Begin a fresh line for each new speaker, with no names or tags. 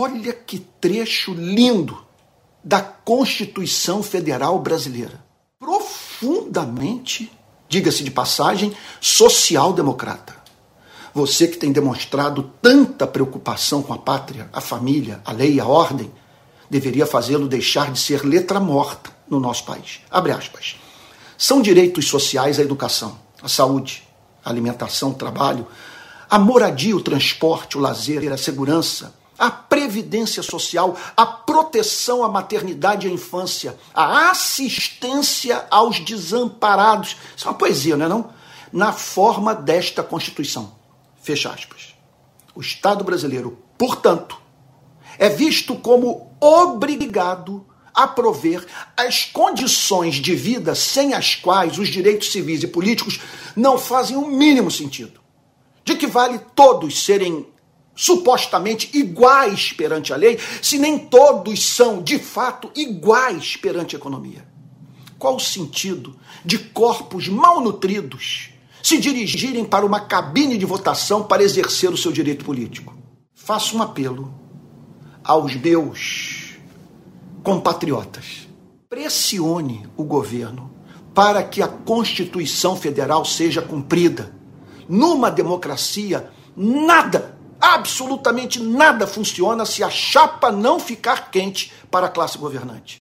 Olha que trecho lindo da Constituição Federal Brasileira. Profundamente, diga-se de passagem, social-democrata. Você que tem demonstrado tanta preocupação com a pátria, a família, a lei, a ordem, deveria fazê-lo deixar de ser letra morta no nosso país. Abre aspas. São direitos sociais a educação, a saúde, a alimentação, o trabalho, a moradia, o transporte, o lazer, a segurança, a previdência social, a proteção à maternidade e à infância, a assistência aos desamparados. Isso é uma poesia, não é não? Na forma desta Constituição. Fecha aspas. O Estado brasileiro, portanto, é visto como obrigado a prover as condições de vida sem as quais os direitos civis e políticos não fazem o mínimo sentido. De que vale todos serem supostamente iguais perante a lei, se nem todos são, de fato, iguais perante a economia? Qual o sentido de corpos malnutridos se dirigirem para uma cabine de votação para exercer o seu direito político? Faço um apelo aos meus compatriotas. Pressione o governo para que a Constituição Federal seja cumprida. Numa democracia, nada Absolutamente nada funciona se a chapa não ficar quente para a classe governante.